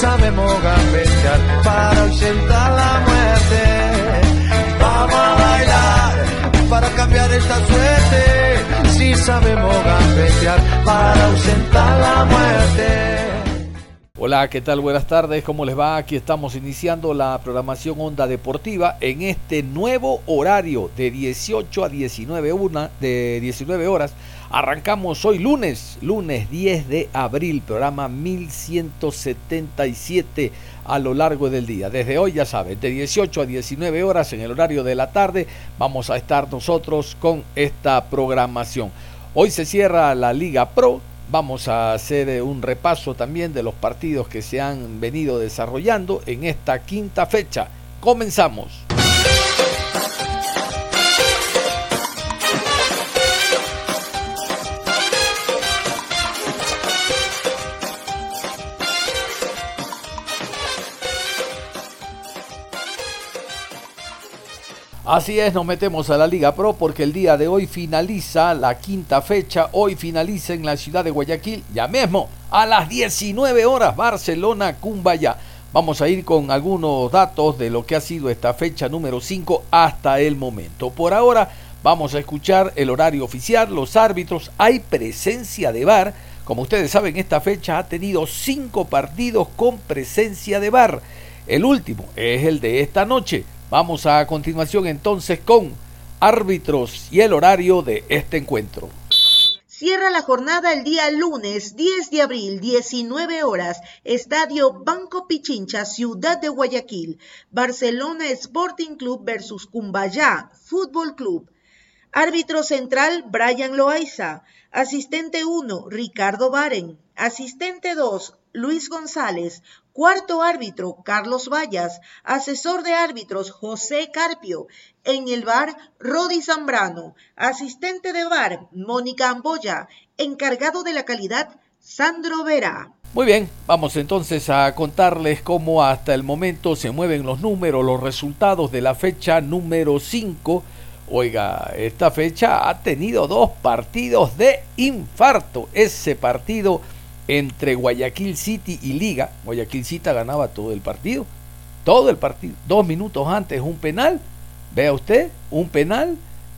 Sabemos gambetear para ausentar la muerte. Vamos a bailar para cambiar esta suerte. Si sabemos gambetear para ausentar la muerte. Hola, ¿qué tal? Buenas tardes, ¿cómo les va? Aquí estamos iniciando la programación Onda Deportiva en este nuevo horario de 18 a 19, una, de 19 horas Arrancamos hoy lunes, lunes 10 de abril, programa 1177 a lo largo del día. Desde hoy, ya saben, de 18 a 19 horas en el horario de la tarde, vamos a estar nosotros con esta programación. Hoy se cierra la Liga Pro, vamos a hacer eh, un repaso también de los partidos que se han venido desarrollando en esta quinta fecha. Comenzamos. Así es, nos metemos a la Liga Pro porque el día de hoy finaliza la quinta fecha. Hoy finaliza en la ciudad de Guayaquil, ya mismo, a las 19 horas, Barcelona, Cumbaya. Vamos a ir con algunos datos de lo que ha sido esta fecha número 5 hasta el momento. Por ahora vamos a escuchar el horario oficial, los árbitros, hay presencia de VAR. Como ustedes saben, esta fecha ha tenido cinco partidos con presencia de VAR. El último es el de esta noche. Vamos a continuación entonces con árbitros y el horario de este encuentro. Cierra la jornada el día lunes 10 de abril, 19 horas, Estadio Banco Pichincha, Ciudad de Guayaquil, Barcelona Sporting Club versus Cumbayá Fútbol Club. Árbitro central, Brian Loaiza. Asistente 1, Ricardo Baren. Asistente 2, Luis González. Cuarto árbitro, Carlos Vallas. Asesor de árbitros, José Carpio. En el bar, Rodi Zambrano. Asistente de bar, Mónica Amboya. Encargado de la calidad, Sandro Vera. Muy bien, vamos entonces a contarles cómo hasta el momento se mueven los números, los resultados de la fecha número 5 Oiga, esta fecha ha tenido dos partidos de infarto. Ese partido entre Guayaquil City y Liga. Guayaquil City ganaba todo el partido. Todo el partido. Dos minutos antes un penal. Vea usted, un penal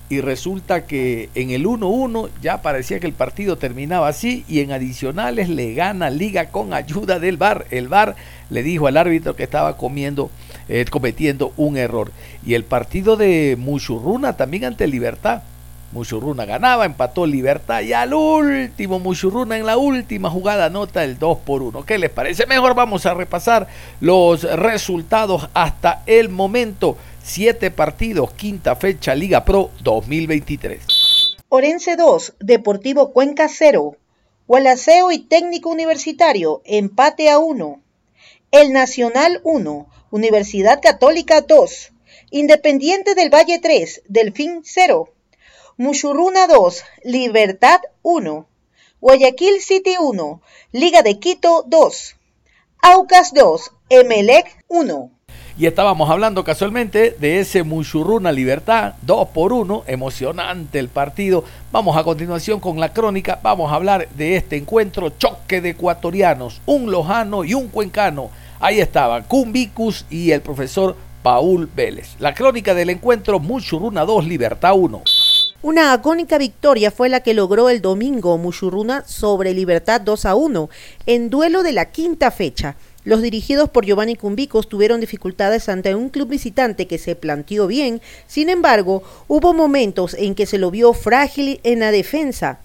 y resulta que en el 1-1 ya parecía que el partido terminaba así y en adicionales le gana Liga con ayuda del VAR. El VAR le dijo al árbitro que estaba comiendo, eh, cometiendo un error. Y el partido de Muchurruna también ante Libertad. Muchurruna ganaba, empató Libertad y al último Muchurruna en la última jugada anota el 2 por 1. ¿Qué les parece? Mejor vamos a repasar los resultados hasta el momento. Siete partidos, quinta fecha, Liga Pro 2023. Orense 2, Deportivo Cuenca 0. Gualaceo y Técnico Universitario, empate a 1. El Nacional 1, Universidad Católica 2. Independiente del Valle 3, Delfín 0. Muchurruna 2, Libertad 1. Guayaquil City 1, Liga de Quito 2. Aucas 2, Emelec 1. Y estábamos hablando casualmente de ese Muchurruna Libertad, 2 por 1, emocionante el partido. Vamos a continuación con la crónica, vamos a hablar de este encuentro, choque de ecuatorianos, un lojano y un cuencano. Ahí estaban Cumbicus y el profesor Paul Vélez. La crónica del encuentro Muchurruna 2, Libertad 1. Una agónica victoria fue la que logró el domingo Muchurruna sobre Libertad 2 a 1 en duelo de la quinta fecha. Los dirigidos por Giovanni Cumbicos tuvieron dificultades ante un club visitante que se planteó bien, sin embargo, hubo momentos en que se lo vio frágil en la defensa.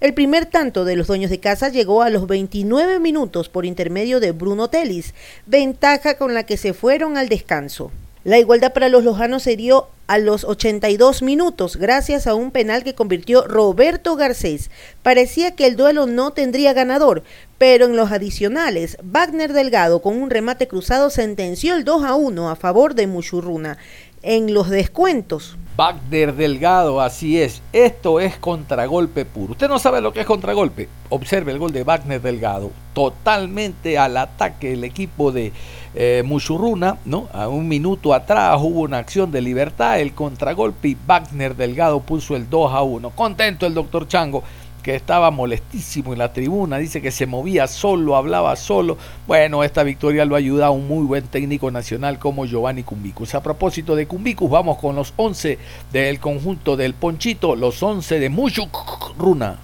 El primer tanto de los dueños de casa llegó a los 29 minutos por intermedio de Bruno Telis, ventaja con la que se fueron al descanso. La igualdad para los lojanos se dio a los 82 minutos gracias a un penal que convirtió Roberto Garcés. Parecía que el duelo no tendría ganador, pero en los adicionales, Wagner Delgado con un remate cruzado sentenció el 2 a 1 a favor de Muchurruna. En los descuentos, Wagner Delgado, así es. Esto es contragolpe puro. Usted no sabe lo que es contragolpe. Observe el gol de Wagner Delgado. Totalmente al ataque el equipo de eh, ¿no? A un minuto atrás hubo una acción de libertad, el contragolpe y Wagner Delgado puso el 2 a 1. Contento el doctor Chango que estaba molestísimo en la tribuna, dice que se movía solo, hablaba solo. Bueno, esta victoria lo ayuda a un muy buen técnico nacional como Giovanni Cumbicus. A propósito de Cumbicus, vamos con los 11 del conjunto del Ponchito, los 11 de Muchuk Runa.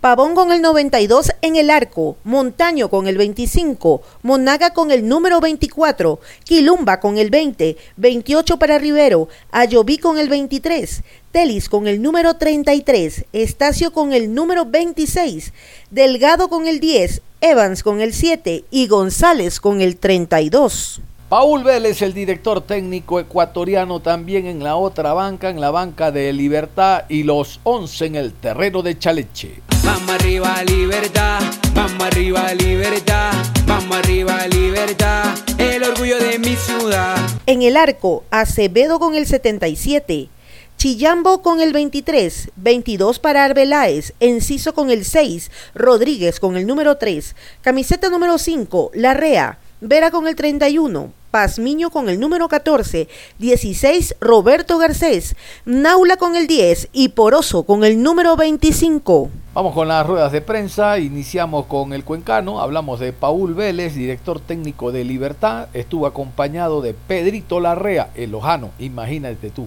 Pavón con el 92 en el arco, Montaño con el 25, Monaga con el número 24, Quilumba con el 20, 28 para Rivero, Ayoví con el 23, Telis con el número 33, Estacio con el número 26, Delgado con el 10, Evans con el 7 y González con el 32. Paul Vélez, el director técnico ecuatoriano, también en la otra banca, en la banca de Libertad y los 11 en el terreno de Chaleche. Vamos arriba, libertad, vamos arriba, libertad, vamos arriba, libertad, el orgullo de mi ciudad. En el arco, Acevedo con el 77, Chillambo con el 23, 22 para Arbeláez, Enciso con el 6, Rodríguez con el número 3, camiseta número 5, Larrea, Vera con el 31, Pazmiño con el número 14, 16 Roberto Garcés, Naula con el 10 y Poroso con el número 25. Vamos con las ruedas de prensa, iniciamos con el cuencano, hablamos de Paul Vélez, director técnico de Libertad, estuvo acompañado de Pedrito Larrea, el lojano, imagínate tú,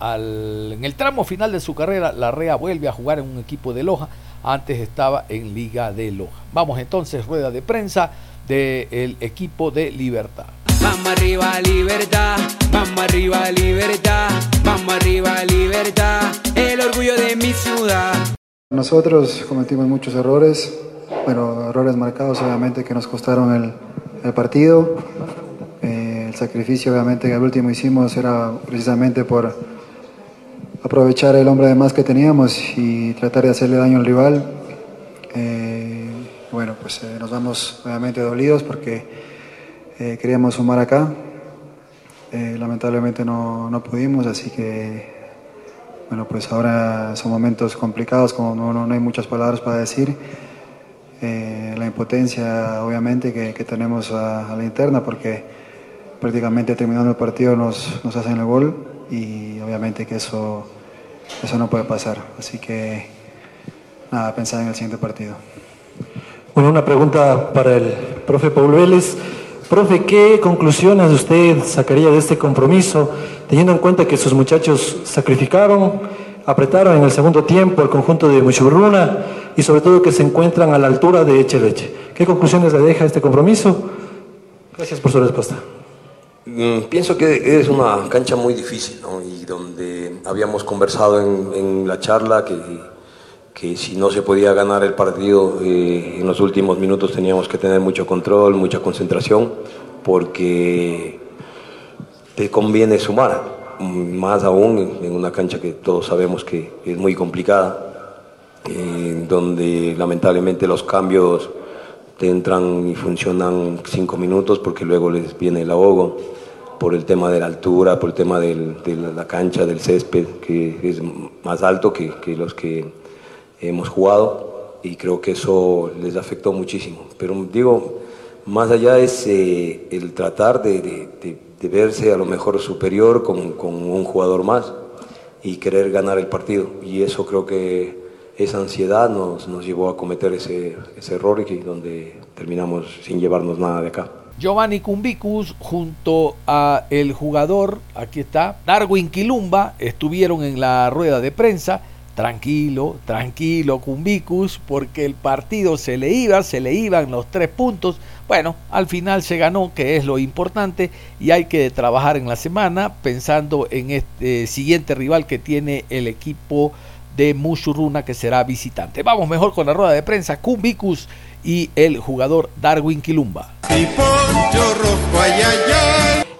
en el tramo final de su carrera, Larrea vuelve a jugar en un equipo de Loja. Antes estaba en Liga de Loja. Vamos entonces, rueda de prensa del equipo de Libertad. Vamos arriba, libertad. Vamos arriba, libertad. Vamos arriba, libertad. El orgullo de mi ciudad. Nosotros cometimos muchos errores, pero errores marcados obviamente que nos costaron el, partido. Eh, el sacrificio obviamente que al último hicimos era precisamente por aprovechar el hombre de más que teníamos y tratar de hacerle daño al rival. Eh, bueno, pues eh, nos vamos obviamente dolidos porque eh, queríamos sumar acá. lamentablemente no, no, pudimos, así que bueno, pues ahora son momentos complicados, como no, no, hay muchas palabras para decir. la impotencia obviamente que, tenemos a, a, la interna porque prácticamente terminando el partido nos, nos hacen el gol y obviamente que eso, eso no puede pasar. Así que nada, pensar en el siguiente partido. Bueno, una pregunta para el profe Paul Vélez. Profe, ¿qué conclusiones usted sacaría de este compromiso, teniendo en cuenta que sus muchachos sacrificaron, apretaron en el segundo tiempo el conjunto de Muchurruna y sobre todo que se encuentran a la altura de Echeleche? ¿Qué conclusiones le deja este compromiso? Gracias por su respuesta. Mm, pienso que es una cancha muy difícil y donde habíamos conversado en, la charla que, que, si no se podía ganar el partido eh, en los últimos minutos teníamos que tener mucho control, mucha concentración, porque te conviene sumar, más aún en una cancha que todos sabemos que es muy complicada, eh, donde lamentablemente los cambios te entran y funcionan cinco minutos porque luego les viene el ahogo por el tema de la altura, por el tema de la cancha, del césped, que es más alto que, los que hemos jugado y creo que eso les afectó muchísimo. Pero digo, más allá es eh, el tratar de, verse a lo mejor superior con, un jugador más y querer ganar el partido. Y eso creo que esa ansiedad nos, nos llevó a cometer ese, ese error y donde terminamos sin llevarnos nada de acá. Giovanni Cumbicus junto a el jugador, aquí está, Darwin Quilumba, estuvieron en la rueda de prensa. Tranquilo, tranquilo Cumbicus, porque el partido se le iba, se le iban los tres puntos. Bueno, al final se ganó, que es lo importante, y hay que trabajar en la semana pensando en este siguiente rival que tiene el equipo de Mushuruna que será visitante. Vamos mejor con la rueda de prensa, Kumbicus y el jugador Darwin Quilumba.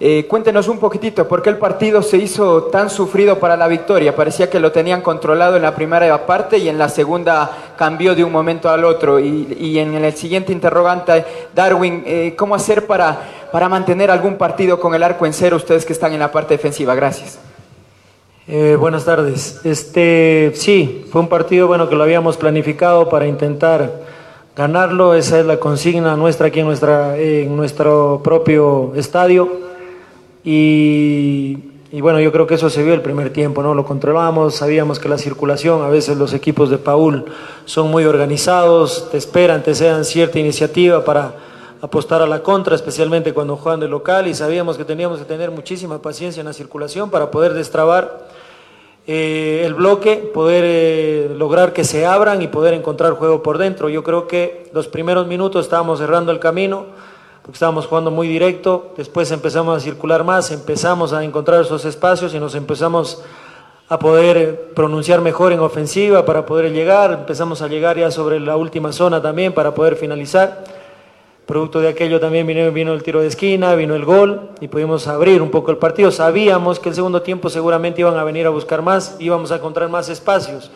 Eh, cuéntenos un poquitito por qué el partido se hizo tan sufrido para la victoria. Parecía que lo tenían controlado en la primera parte y en la segunda cambió de un momento al otro. Y, en el siguiente interrogante, Darwin, eh, ¿cómo hacer para, para mantener algún partido con el arco en cero ustedes que están en la parte defensiva? Gracias. Eh, buenas tardes. Este, sí, fue un partido bueno que lo habíamos planificado para intentar ganarlo. Esa es la consigna nuestra aquí en, nuestra, en nuestro propio estadio. Y, bueno, yo creo que eso se vio el primer tiempo, ¿no? Lo controlamos, sabíamos que la circulación, a veces los equipos de Paul son muy organizados, te esperan, te sean cierta iniciativa para apostar a la contra, especialmente cuando juegan de local, y sabíamos que teníamos que tener muchísima paciencia en la circulación para poder destrabar eh, el bloque, poder eh, lograr que se abran y poder encontrar juego por dentro. Yo creo que los primeros minutos estábamos cerrando el camino estábamos jugando muy directo, después empezamos a circular más, empezamos a encontrar esos espacios y nos empezamos a poder eh, pronunciar mejor en ofensiva para poder llegar, empezamos a llegar ya sobre la última zona también para poder finalizar. Producto de aquello también vino, vino el tiro de esquina, vino el gol y pudimos abrir un poco el partido. Sabíamos que el segundo tiempo seguramente iban a venir a buscar más, íbamos a encontrar más espacios.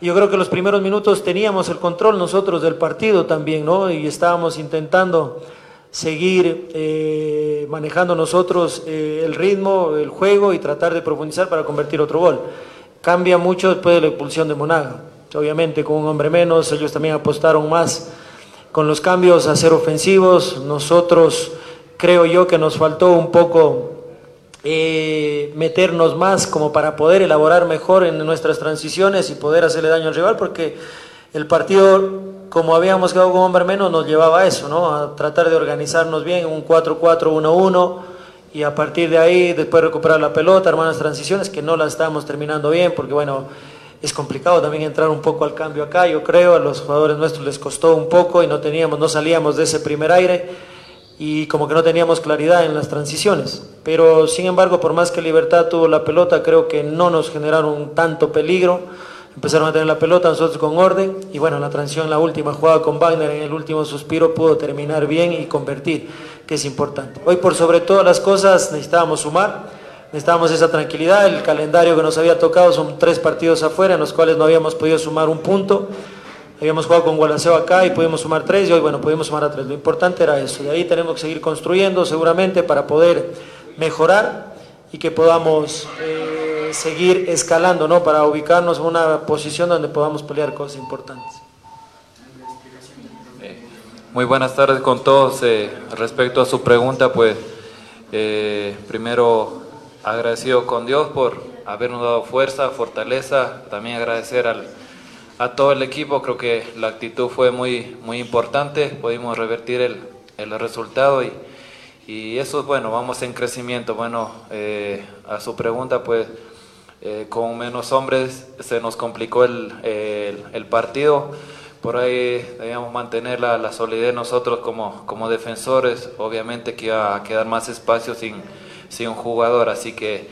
Yo creo que los primeros minutos teníamos el control nosotros del partido también, ¿no? Y estábamos intentando seguir eh, manejando nosotros eh, el ritmo, el juego y tratar de profundizar para convertir otro gol. Cambia mucho después de la expulsión de Monaga. Obviamente con un hombre menos, ellos también apostaron más con los cambios a ser ofensivos. Nosotros creo yo que nos faltó un poco eh, meternos más como para poder elaborar mejor en nuestras transiciones y poder hacerle daño al rival porque el partido como habíamos quedado con hombre menos, nos llevaba a eso, ¿no? A tratar de organizarnos bien, un 4-4-1-1, y a partir de ahí después recuperar la pelota, armar las transiciones, que no las estábamos terminando bien, porque bueno, es complicado también entrar un poco al cambio acá, yo creo, a los jugadores nuestros les costó un poco y no teníamos, no salíamos de ese primer aire y como que no teníamos claridad en las transiciones. Pero sin embargo, por más que Libertad tuvo la pelota, creo que no nos generaron tanto peligro empezaron a tener la pelota nosotros con orden y bueno, la transición, la última jugada con Wagner en el último suspiro pudo terminar bien y convertir, que es importante. Hoy por sobre todas las cosas necesitábamos sumar, necesitábamos esa tranquilidad, el calendario que nos había tocado son tres partidos afuera en los cuales no habíamos podido sumar un punto, habíamos jugado con Gualaceo acá y pudimos sumar tres y hoy bueno, pudimos sumar a tres, lo importante era eso, y ahí tenemos que seguir construyendo seguramente para poder mejorar y que podamos... Eh, seguir escalando, ¿no? Para ubicarnos en una posición donde podamos pelear cosas importantes. Muy buenas tardes con todos. Eh, respecto a su pregunta, pues eh, primero agradecido con Dios por habernos dado fuerza, fortaleza, también agradecer al, a todo el equipo, creo que la actitud fue muy, muy importante, pudimos revertir el, el resultado y, y eso, bueno, vamos en crecimiento. Bueno, eh, a su pregunta, pues eh, con menos hombres se nos complicó el, el, partido. Por ahí debíamos mantener la, la, solidez nosotros como, como defensores. Obviamente que iba a quedar más espacio sin, sin un jugador, así que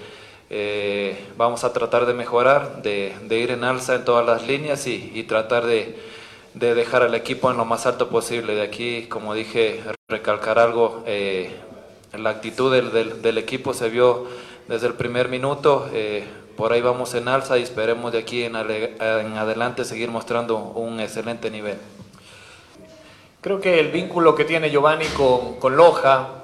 eh, vamos a tratar de mejorar, de, de, ir en alza en todas las líneas y, y tratar de, de, dejar al equipo en lo más alto posible. De aquí, como dije, recalcar algo, eh, la actitud del, del, del, equipo se vio desde el primer minuto. Eh, por ahí vamos en alza y esperemos de aquí en, adelante seguir mostrando un excelente nivel. Creo que el vínculo que tiene Giovanni con, Loja,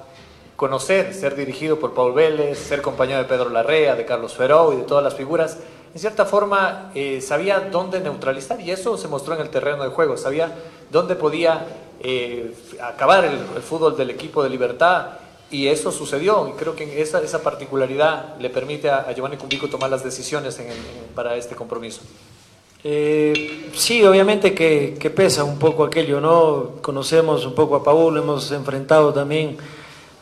conocer, ser dirigido por Paul Vélez, ser compañero de Pedro Larrea, de Carlos Feró y de todas las figuras, en cierta forma eh, sabía dónde neutralizar y eso se mostró en el terreno de juego, sabía dónde podía eh, acabar el, el, fútbol del equipo de Libertad y eso sucedió, y creo que esa, esa particularidad le permite a, Giovanni Cumbico tomar las decisiones para este compromiso. Eh, sí, obviamente que, que, pesa un poco aquello, ¿no? Conocemos un poco a Paul, hemos enfrentado también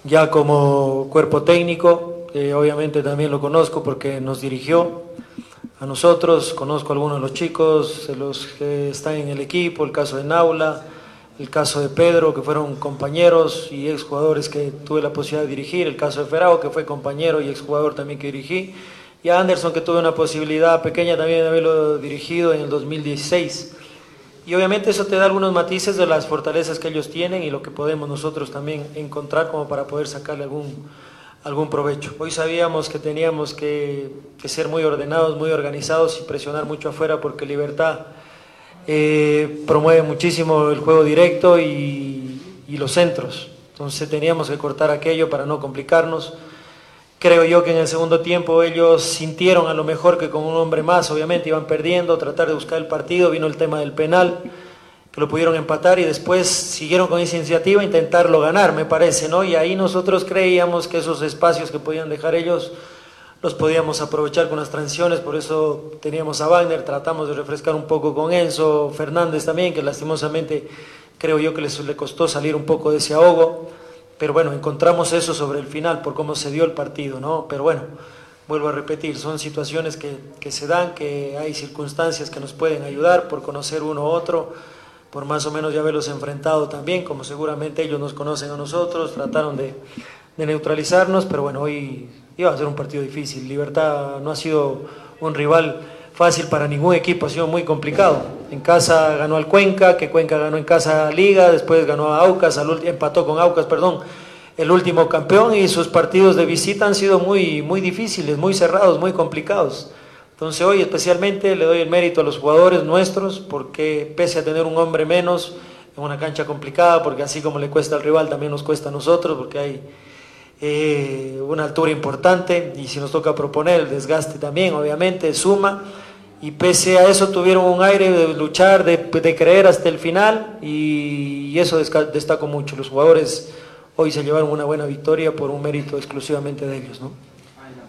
ya como cuerpo técnico, eh, obviamente también lo conozco porque nos dirigió a nosotros, conozco a algunos de los chicos, los que están en el equipo, el caso de Naula, el caso de Pedro, que fueron compañeros y exjugadores que tuve la posibilidad de dirigir, el caso de Ferao, que fue compañero y exjugador también que dirigí, y a Anderson que tuve una posibilidad pequeña también de haberlo dirigido en el 2016. Y obviamente eso te da algunos matices de las fortalezas que ellos tienen y lo que podemos nosotros también encontrar como para poder sacarle algún, algún provecho. Hoy sabíamos que teníamos que, ser muy ordenados, muy organizados y presionar mucho afuera porque Libertad eh, promueve muchísimo el juego directo y los centros. Entonces teníamos que cortar aquello para no complicarnos. Creo yo que en el segundo tiempo ellos sintieron a lo mejor que con un hombre más, obviamente iban perdiendo, tratar de buscar el partido, vino el tema del penal, que lo pudieron empatar y después siguieron con esa iniciativa intentarlo ganar, me parece, ¿no? Y ahí nosotros creíamos que esos espacios que podían dejar ellos los podíamos aprovechar con las transiciones, por eso teníamos a Wagner, tratamos de refrescar un poco con Enzo, Fernández también, que lastimosamente creo yo que les le costó salir un poco de ese ahogo. Pero bueno, encontramos eso sobre el final, por cómo se dio el partido, ¿no? Pero bueno, vuelvo a repetir, son situaciones que, que se dan, que hay circunstancias que nos pueden ayudar por conocer uno u otro, por más o menos ya haberlos enfrentado también, como seguramente ellos nos conocen a nosotros, trataron de, de neutralizarnos, pero bueno, hoy iba a ser un partido difícil. Libertad no ha sido un rival fácil para ningún equipo, ha sido muy complicado. En casa ganó al Cuenca, que Cuenca ganó en casa Liga, después ganó a Aucas, empató con Aucas, perdón, el último campeón y sus partidos de visita han sido muy, muy difíciles, muy cerrados, muy complicados. Entonces hoy especialmente le doy el mérito a los jugadores nuestros porque pese a tener un hombre menos en una cancha complicada, porque así como le cuesta al rival también nos cuesta a nosotros, porque hay eh, una altura importante y si nos toca proponer el desgaste también, obviamente, suma y pese a eso tuvieron un aire de luchar, de, de creer hasta el final y, y eso destaco mucho. Los jugadores hoy se llevaron una buena victoria por un mérito exclusivamente de ellos. ¿no?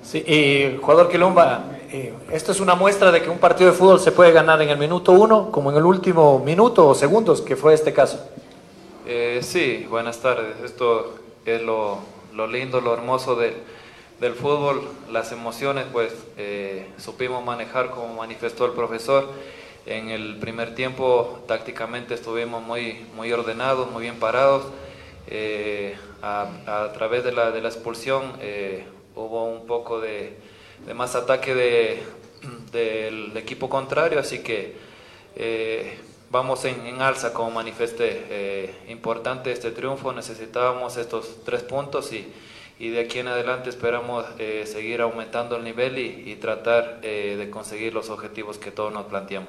Sí, eh, jugador Quilomba, eh, esto es una muestra de que un partido de fútbol se puede ganar en el minuto uno, como en el último minuto o segundos, que fue este caso. Eh, sí, buenas tardes. Esto es lo, lo lindo, lo hermoso del del fútbol, las emociones, pues eh, supimos manejar como manifestó el profesor. En el primer tiempo tácticamente estuvimos muy, muy ordenados, muy bien parados. Eh, a, través de la, de la expulsión eh, hubo un poco de, más ataque de, del equipo contrario, así que vamos en, en, alza como manifesté. importante este triunfo, necesitábamos estos tres puntos y y de aquí en adelante esperamos eh, seguir aumentando el nivel y, y tratar eh, de conseguir los objetivos que todos nos planteamos.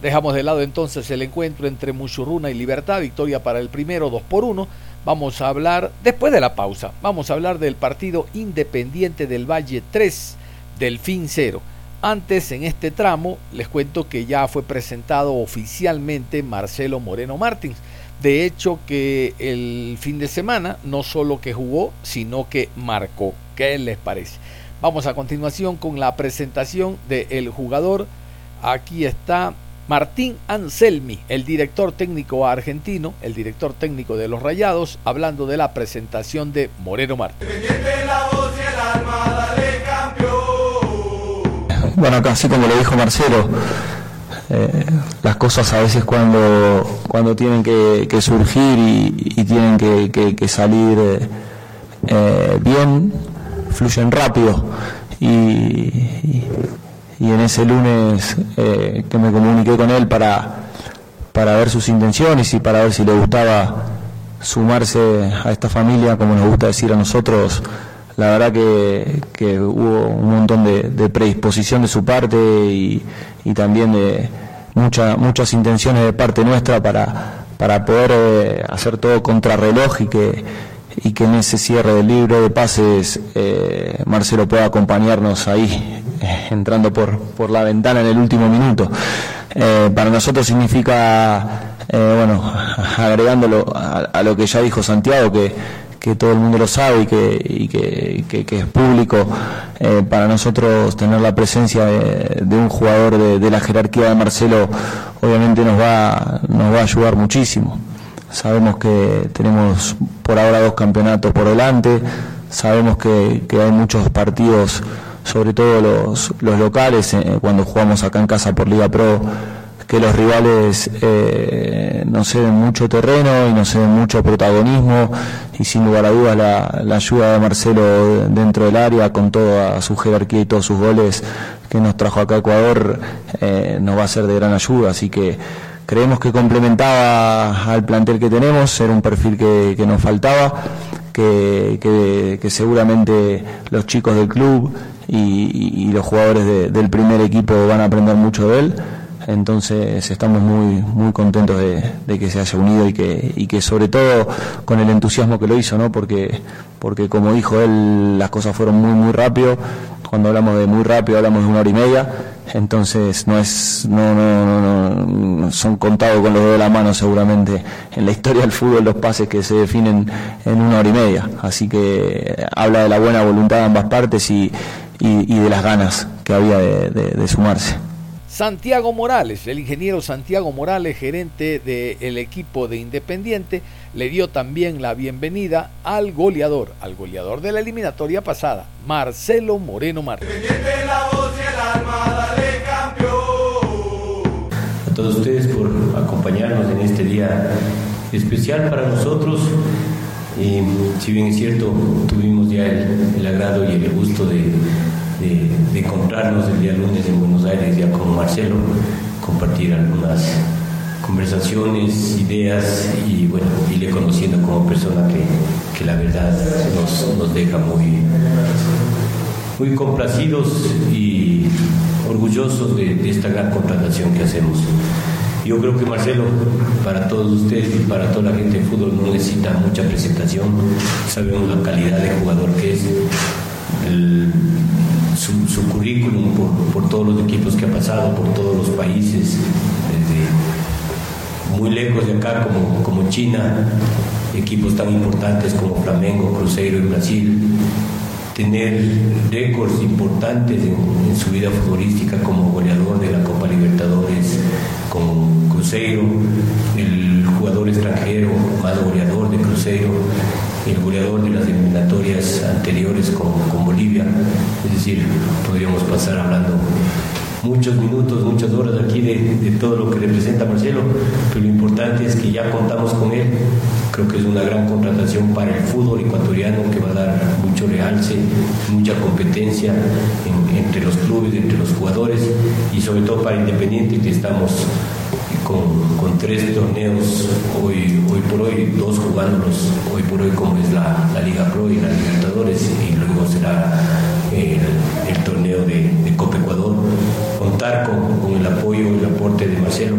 Dejamos de lado entonces el encuentro entre Muchurruna y Libertad, victoria para el primero 2 por 1. Vamos a hablar, después de la pausa, vamos a hablar del partido Independiente del Valle 3, del fin 0. Antes, en este tramo, les cuento que ya fue presentado oficialmente Marcelo Moreno Martins de hecho que el fin de semana no solo que jugó, sino que marcó. ¿Qué les parece? Vamos a continuación con la presentación del jugador. Aquí está Martín Anselmi, el director técnico argentino, el director técnico de los Rayados, hablando de la presentación de Moreno Martín. Bueno, casi como lo dijo Marcelo, eh, las cosas a veces cuando, cuando tienen que, surgir y, y, tienen que, que, que salir eh, eh, bien, fluyen rápido. Y, y, y en ese lunes eh, que me comuniqué con él para, para ver sus intenciones y para ver si le gustaba sumarse a esta familia, como nos gusta decir a nosotros, la verdad que, que hubo un montón de, de, predisposición de su parte y, y también de mucha, muchas intenciones de parte nuestra para, para poder eh, hacer todo contrarreloj y que, y que en ese cierre del libro de pases eh, Marcelo pueda acompañarnos ahí, eh, entrando por, por la ventana en el último minuto. para nosotros significa, bueno, agregándolo a, a, lo que ya dijo Santiago, que que todo el mundo lo sabe y que, y que, es público, eh, para nosotros tener la presencia de, un jugador de, la jerarquía de Marcelo obviamente nos va, nos va a ayudar muchísimo. Sabemos que tenemos por ahora dos campeonatos por delante, sabemos que, que hay muchos partidos, sobre todo los, los locales, eh, cuando jugamos acá en casa por Liga Pro, que los rivales eh, nos ceden mucho terreno y nos ceden mucho protagonismo y sin lugar a dudas la, ayuda de Marcelo dentro del área con toda su jerarquía y todos sus goles que nos trajo acá a Ecuador eh, nos va a ser de gran ayuda, así que creemos que complementaba al plantel que tenemos, era un perfil que, nos faltaba, que, seguramente los chicos del club y, los jugadores de- del primer equipo van a aprender mucho de él. Entonces estamos muy muy contentos de, que se haya unido y que, y que sobre todo con el entusiasmo que lo hizo, ¿no? Porque, porque como dijo él, las cosas fueron muy muy rápido. Cuando hablamos de muy rápido hablamos de una hora y media. Entonces no es, no, no, no, no- son contados con los dedos de la mano seguramente en la historia del fútbol los pases que se definen en una hora y media. Así que habla de la buena voluntad de ambas partes y, y, de las ganas que había de sumarse. Santiago Morales, el ingeniero Santiago Morales, gerente del equipo de Independiente, le dio también la bienvenida al goleador, al goleador de la eliminatoria pasada, Marcelo Moreno Martínez. a todos ustedes por acompañarnos en este día especial para nosotros. Y si bien es cierto, tuvimos ya el, el agrado y el gusto de, de- de encontrarnos el día lunes en Buenos Aires ya con Marcelo, compartir algunas conversaciones, ideas y bueno, irle conociendo como persona que, que la verdad nos, nos deja muy, muy complacidos y orgullosos de, esta gran contratación que hacemos. Yo creo que Marcelo, para todos ustedes y para toda la gente de fútbol, no necesita mucha presentación. Sabemos la calidad de jugador que es, el- su, su currículum por, por todos los equipos que ha pasado, por todos los países, desde muy lejos de acá como, como China, equipos tan importantes como Flamengo, Cruzeiro en Brasil, tener récords importantes en, en su vida futbolística como goleador de la Copa Libertadores con Cruzeiro, el jugador extranjero más goleador de Cruzeiro, el goleador de las eliminatorias anteriores con, con Bolivia, es decir, podríamos pasar hablando muchos minutos, muchas horas aquí de, de todo lo que representa Marcelo, pero lo importante es que ya contamos con él. Creo que es una gran contratación para el fútbol ecuatoriano que va a dar mucho realce, mucha competencia en- entre los clubes, entre los jugadores y sobre todo para Independiente que estamos con, tres torneos hoy, hoy por hoy, dos jugándolos hoy por hoy como es la, Liga Pro y la Libertadores y luego será el, torneo de, Copa Ecuador. Contar con, el apoyo y el aporte de Marcelo,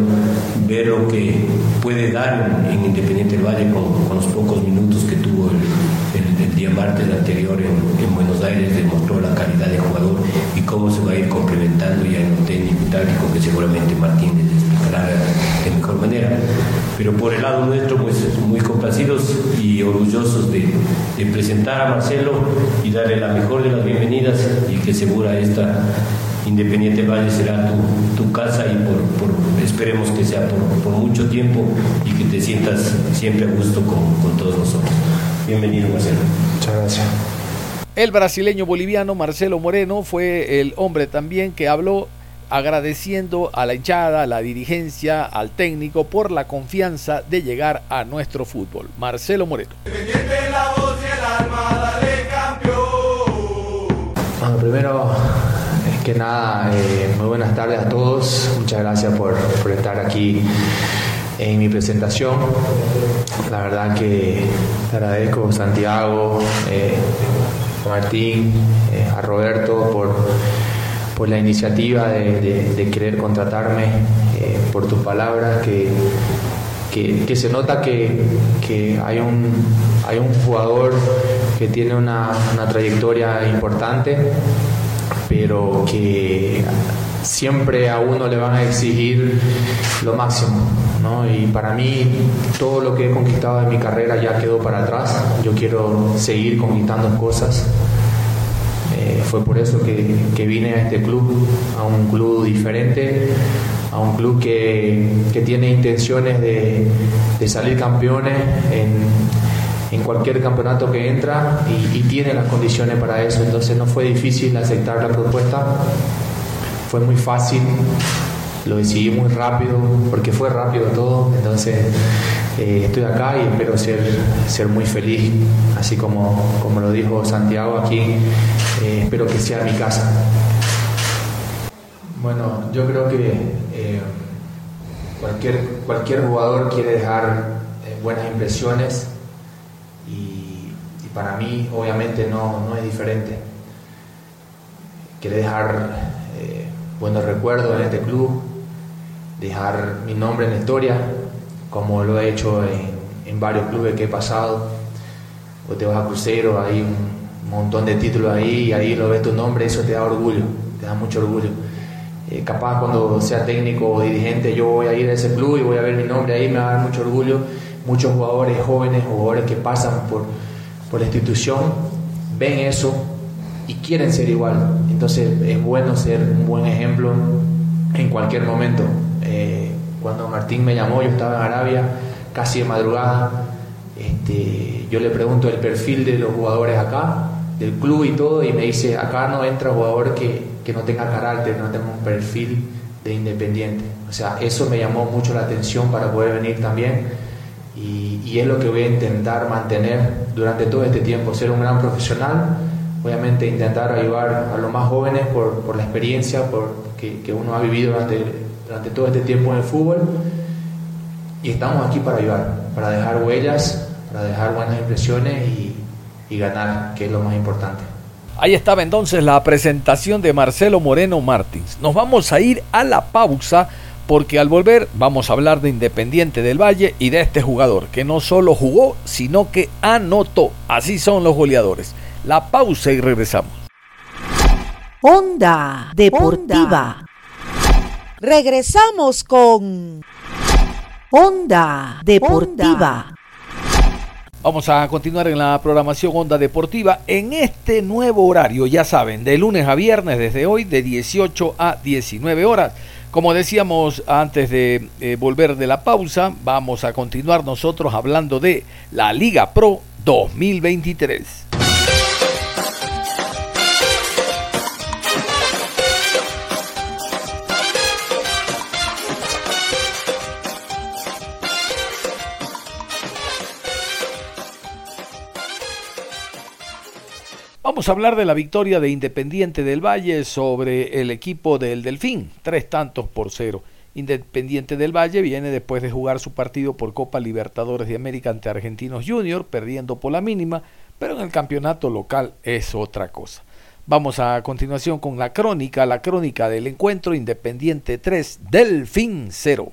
ver lo que puede dar en, en Independiente del Valle con, los pocos minutos que tuvo el, día martes anterior en, en Buenos Aires, demostró la calidad de jugador cómo se va a ir complementando ya en lo técnico táctico que seguramente Martínez explicará de mejor manera. Pero por el lado nuestro, pues muy complacidos y orgullosos de, presentar a Marcelo y darle la mejor de las bienvenidas y que segura esta Independiente Valle será tu, casa y por, esperemos que sea por, por mucho tiempo y que te sientas siempre a gusto con, con todos nosotros. Bienvenido Marcelo. Muchas gracias. El brasileño boliviano Marcelo Moreno fue el hombre también que habló agradeciendo a la hinchada, a la dirigencia, al técnico por la confianza de llegar a nuestro fútbol. Marcelo Moreno. Bueno, primero eh, que nada, eh, muy buenas tardes a todos. Muchas gracias por, por estar aquí en mi presentación. La verdad que te agradezco Santiago, eh, Martín, eh, a Roberto por, por la iniciativa de, querer contratarme, eh, por tus palabras que, que, que se nota que, que hay, un, hay un jugador que tiene una, una trayectoria importante, pero que siempre a uno le van a exigir lo máximo. ¿no? Y para mí todo lo que he conquistado en mi carrera ya quedó para atrás. Yo quiero seguir conquistando cosas. Eh, fue por eso que, que vine a este club, a un club diferente, a un club que, que tiene intenciones de, de salir campeones en, en cualquier campeonato que entra y, y tiene las condiciones para eso. Entonces no fue difícil aceptar la propuesta, fue muy fácil lo decidí muy rápido, porque fue rápido todo, entonces eh, estoy acá y espero ser, ser muy feliz, así como, como lo dijo Santiago aquí, eh, espero que sea mi casa. Bueno, yo creo que eh, cualquier, cualquier jugador quiere dejar buenas impresiones y, para mí obviamente no, no es diferente. Quiere dejar buenos recuerdos en este club, dejar mi nombre en la historia, como lo he hecho en, varios clubes que he pasado. O te vas a Crucero, hay un montón de títulos ahí y ahí lo ves tu nombre, eso te da orgullo, te da mucho orgullo. Eh, capaz cuando sea técnico o dirigente yo voy a ir a ese club y voy a ver mi nombre ahí, me va a dar mucho orgullo. Muchos jugadores jóvenes, jugadores que pasan por, por la institución, ven eso y quieren ser igual. Entonces es bueno ser un buen ejemplo en cualquier momento. Eh, cuando Martín me llamó, yo estaba en Arabia, casi de madrugada, este, yo le pregunto el perfil de los jugadores acá, del club y todo, y me dice, acá no entra jugador que, que no tenga carácter, no tenga un perfil de independiente. O sea, eso me llamó mucho la atención para poder venir también y, y es lo que voy a intentar mantener durante todo este tiempo, ser un gran profesional obviamente intentar ayudar a los más jóvenes por, por la experiencia por, que, uno ha vivido durante, durante todo este tiempo en el fútbol y estamos aquí para ayudar, para dejar huellas, para dejar buenas impresiones y, y ganar, que es lo más importante. Ahí estaba entonces la presentación de Marcelo Moreno Martins. Nos vamos a ir a la pausa porque al volver vamos a hablar de Independiente del Valle y de este jugador que no solo jugó, sino que anotó. Así son los goleadores. La pausa y regresamos. Onda Deportiva. Regresamos con Onda Deportiva. Vamos a continuar en la programación Onda Deportiva en este nuevo horario, ya saben, de lunes a viernes desde hoy de 18 a 19 horas. Como decíamos antes de eh, volver de la pausa, vamos a continuar nosotros hablando de la Liga Pro 2023. Vamos a hablar de la victoria de Independiente del Valle sobre el equipo del Delfín, tres tantos por cero. Independiente del Valle viene después de jugar su partido por Copa Libertadores de América ante Argentinos Junior, perdiendo por la mínima, pero en el campeonato local es otra cosa. Vamos a continuación con la crónica, la crónica del encuentro Independiente 3, Delfín 0.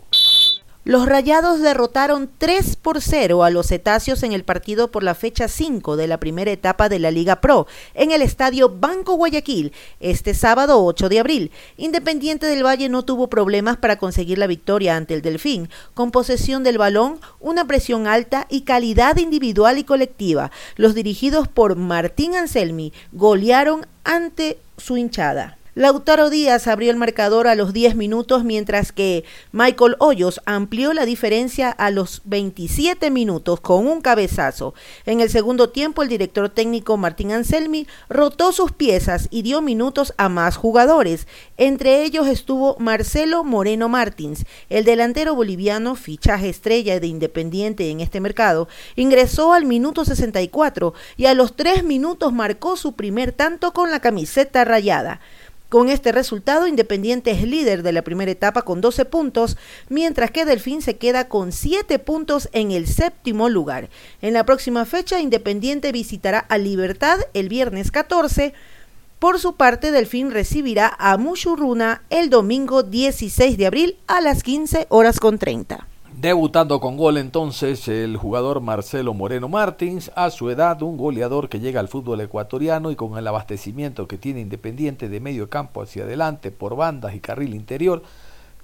Los Rayados derrotaron 3 por 0 a los Cetáceos en el partido por la fecha 5 de la primera etapa de la Liga Pro en el estadio Banco Guayaquil este sábado 8 de abril. Independiente del Valle no tuvo problemas para conseguir la victoria ante el Delfín, con posesión del balón, una presión alta y calidad individual y colectiva. Los dirigidos por Martín Anselmi golearon ante su hinchada. Lautaro Díaz abrió el marcador a los 10 minutos, mientras que Michael Hoyos amplió la diferencia a los 27 minutos con un cabezazo. En el segundo tiempo, el director técnico Martín Anselmi rotó sus piezas y dio minutos a más jugadores. Entre ellos estuvo Marcelo Moreno Martins, el delantero boliviano, fichaje estrella de Independiente en este mercado, ingresó al minuto 64 y a los 3 minutos marcó su primer tanto con la camiseta rayada. Con este resultado, Independiente es líder de la primera etapa con 12 puntos, mientras que Delfín se queda con 7 puntos en el séptimo lugar. En la próxima fecha, Independiente visitará a Libertad el viernes 14. Por su parte, Delfín recibirá a Mushurruna el domingo 16 de abril a las 15 horas con 30. Debutando con gol entonces el jugador Marcelo Moreno Martins, a su edad un goleador que llega al fútbol ecuatoriano y con el abastecimiento que tiene Independiente de medio campo hacia adelante por bandas y carril interior,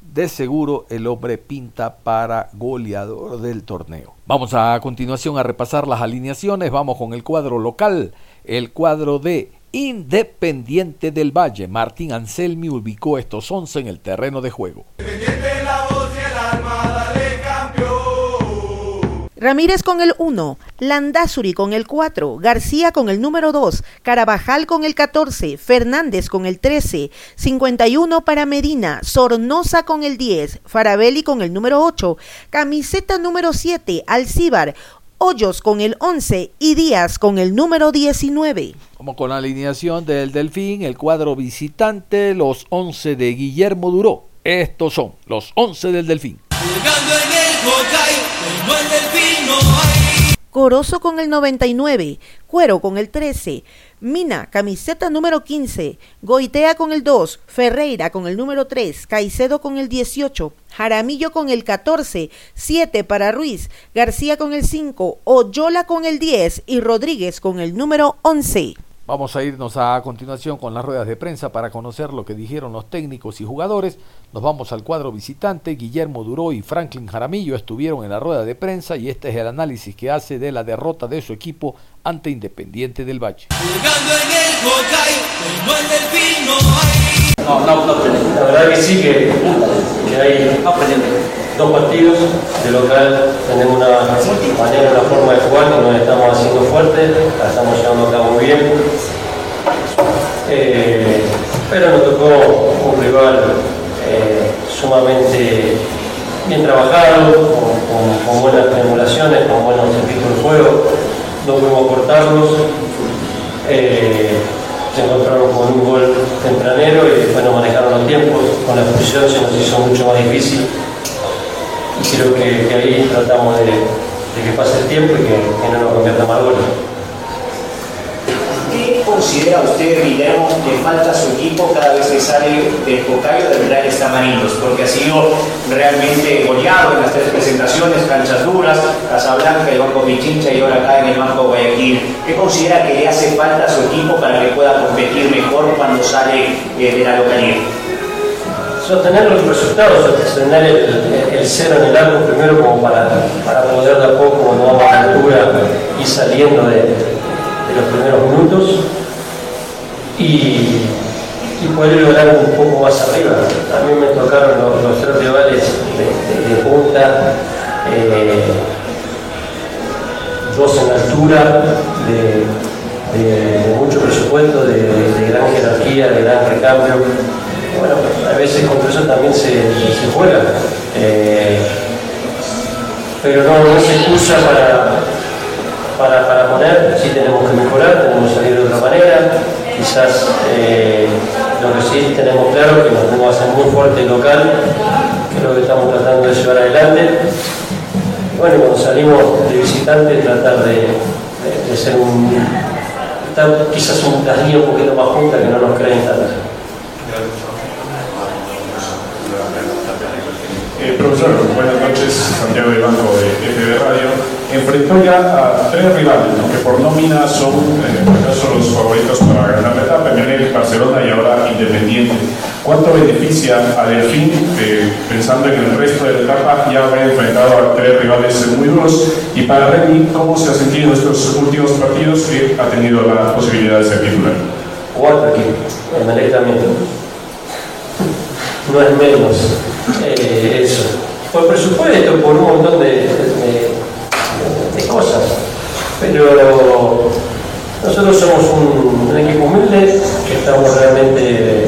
de seguro el hombre pinta para goleador del torneo. Vamos a continuación a repasar las alineaciones, vamos con el cuadro local, el cuadro de Independiente del Valle. Martín Anselmi ubicó estos 11 en el terreno de juego. Ramírez con el 1, Landazuri con el 4, García con el número 2, Carabajal con el 14, Fernández con el 13, 51 para Medina, Sornosa con el 10, Farabelli con el número 8, camiseta número 7, Alcíbar, Hoyos con el 11 y Díaz con el número 19. Como con la alineación del Delfín, el cuadro visitante, los 11 de Guillermo Duró. Estos son los 11 del Delfín. Corozo con el 99, Cuero con el 13, Mina, camiseta número 15, Goitea con el 2, Ferreira con el número 3, Caicedo con el 18, Jaramillo con el 14, 7 para Ruiz, García con el 5, Oyola con el 10 y Rodríguez con el número 11. Vamos a irnos a continuación con las ruedas de prensa para conocer lo que dijeron los técnicos y jugadores. Nos vamos al cuadro visitante. Guillermo Duró y Franklin Jaramillo estuvieron en la rueda de prensa y este es el análisis que hace de la derrota de su equipo ante Independiente del Valle. No, no, no La verdad que sí, que, que hay dos partidos. De local tenemos una manera, una forma de jugar que nos estamos haciendo fuertes, la estamos llevando a cabo muy bien. Eh, pero nos tocó un rival eh, sumamente bien trabajado, con, buenas triangulaciones, con buenos sentidos de juego. No pudimos cortarlos. Eh, se encontraron con un gol tempranero y después no manejaron los tiempos. Con la expulsión se nos hizo mucho más difícil y creo que, ahí tratamos de, que pase el tiempo y que, no nos convierta más goles. ¿Qué considera usted, Guillermo, que falta a su equipo cada vez que sale del Cocayo del Real Estamarinos? Porque ha sido realmente goleado en las tres presentaciones, canchas duras, Casablanca, el Banco Pichincha y ahora acá en el Banco Guayaquil. ¿Qué considera que le hace falta a su equipo para que pueda competir mejor cuando sale eh, de la localidad? sostener los resultados, sostener el, cero en el arco primero como para, para poder de a poco, a la altura, ir saliendo de, los primeros minutos y, y, poder lograr un poco más arriba. A mí me tocaron los, tres rivales de, punta, eh, dos en altura, de, mucho presupuesto, de, gran jerarquía, de gran recambio bueno, a veces con eso también se juega. Eh, pero no, se excusa para, para, para, poner, sí tenemos que mejorar, tenemos que salir de otra manera, quizás eh, lo que sí tenemos claro que nos tenemos que hacer muy fuerte local, que es lo que estamos tratando de llevar adelante. Bueno, cuando salimos de visitante tratar de, de, ser un, quizás un, las un poquito más juntas que no nos creen tanto. Eh, profesor, buenas noches, Santiago de Banco de FB Radio. Enfrentó ya a tres rivales, que por nómina son eh, los favoritos para ganar la etapa, Emelec, Barcelona y ahora Independiente. ¿Cuánto beneficia a Delfín, eh, pensando en el resto de la etapa, ya haber enfrentado a tres rivales muy duros? Y para Remy, ¿cómo se ha sentido en estos últimos partidos que ha tenido la posibilidad de ser titular? Cuatro equipos, Emelec también no es menos eh, eso. Por presupuesto, por un montón de, de, cosas. Pero nosotros somos un, equipo humilde, que estamos realmente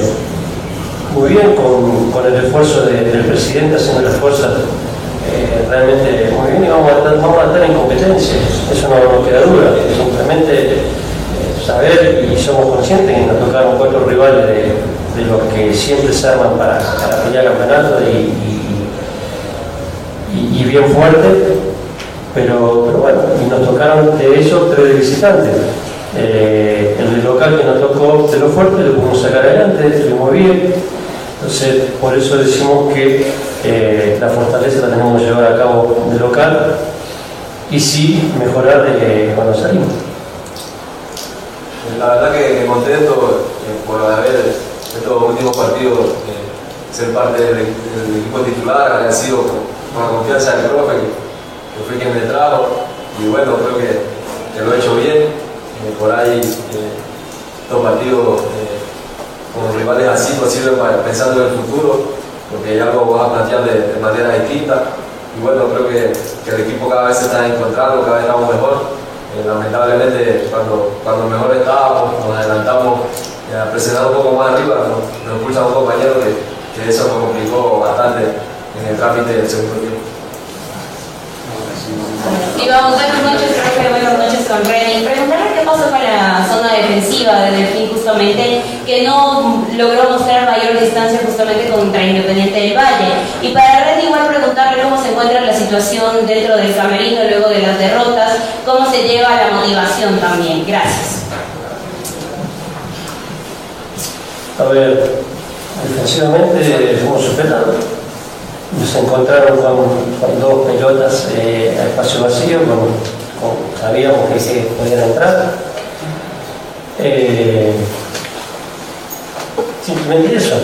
muy bien con, con el esfuerzo del presidente haciendo las cosas eh, realmente muy bien y vamos a, estar, vamos a estar en competencia, eso no nos queda duda, simplemente saber y somos conscientes que nos tocaron cuatro rivales de, de los que siempre se arman para, para pelear campeonato y, y, bien fuerte, pero, pero, bueno, y nos tocaron de eso tres de visitantes. Eh, el de local que nos tocó de lo fuerte lo pudimos sacar adelante, estuvimos bien. Entonces, por eso decimos que eh, la fortaleza la tenemos que llevar a cabo de local y sí mejorar de cuando salimos. La verdad que contento eh, por haber estos últimos partidos eh, ser parte del, equipo titular, sido con la confianza del profe, que, fue quien me trajo, y bueno, creo que, lo he hecho bien. Eh, por ahí estos partidos con rivales así pues sirven pensando en el futuro, porque ya algo vas a plantear de, de manera distinta. Y bueno, creo que que el equipo cada vez se está encontrando, cada vez estamos mejor. Eh, lamentablemente, cuando, cuando mejor estábamos, nos adelantamos a presionar un poco más arriba, nos, nos expulsa un compañero que, que eso nos complicó bastante en el trámite del segundo tiempo. Y vamos, buenas noches, profe, buenas noches con Reni. Preguntarle qué pasó con la zona defensiva de Delfín justamente, que no logró mostrar mayor distancia justamente contra Independiente del Valle. Y para Reni igual preguntarle cómo se encuentra la situación dentro del camerino luego de las derrotas, cómo se lleva la motivación también. Gracias. A ver, defensivamente fuimos superados. Nos encontraron con, dos pelotas eh, a espacio vacío, sabíamos que se podían entrar. Eh, simplemente eso.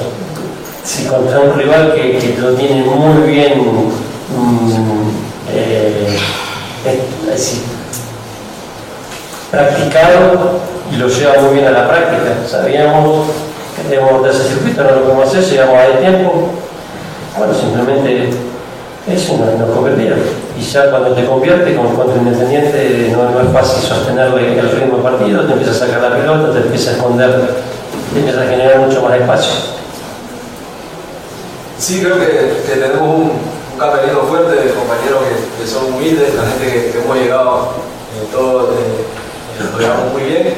Si contra un rival que, que lo tiene muy bien mm, eh, practicado y lo lleva muy bien a la práctica. Sabíamos que teníamos de ese circuito, no lo podemos hacer, llegamos a el tiempo. Bueno, simplemente eso nos, nos convirtieron. Y ya cuando te convierte con contra Independiente no, no es fácil sostenerle el ritmo partido, te empieza a sacar la pelota, te empieza a esconder, te empieza a generar mucho más espacio. Sí, creo que, tenemos un, un fuerte de compañeros que, son humildes, la gente que, hemos llegado, todos eh, lo llevamos muy bien.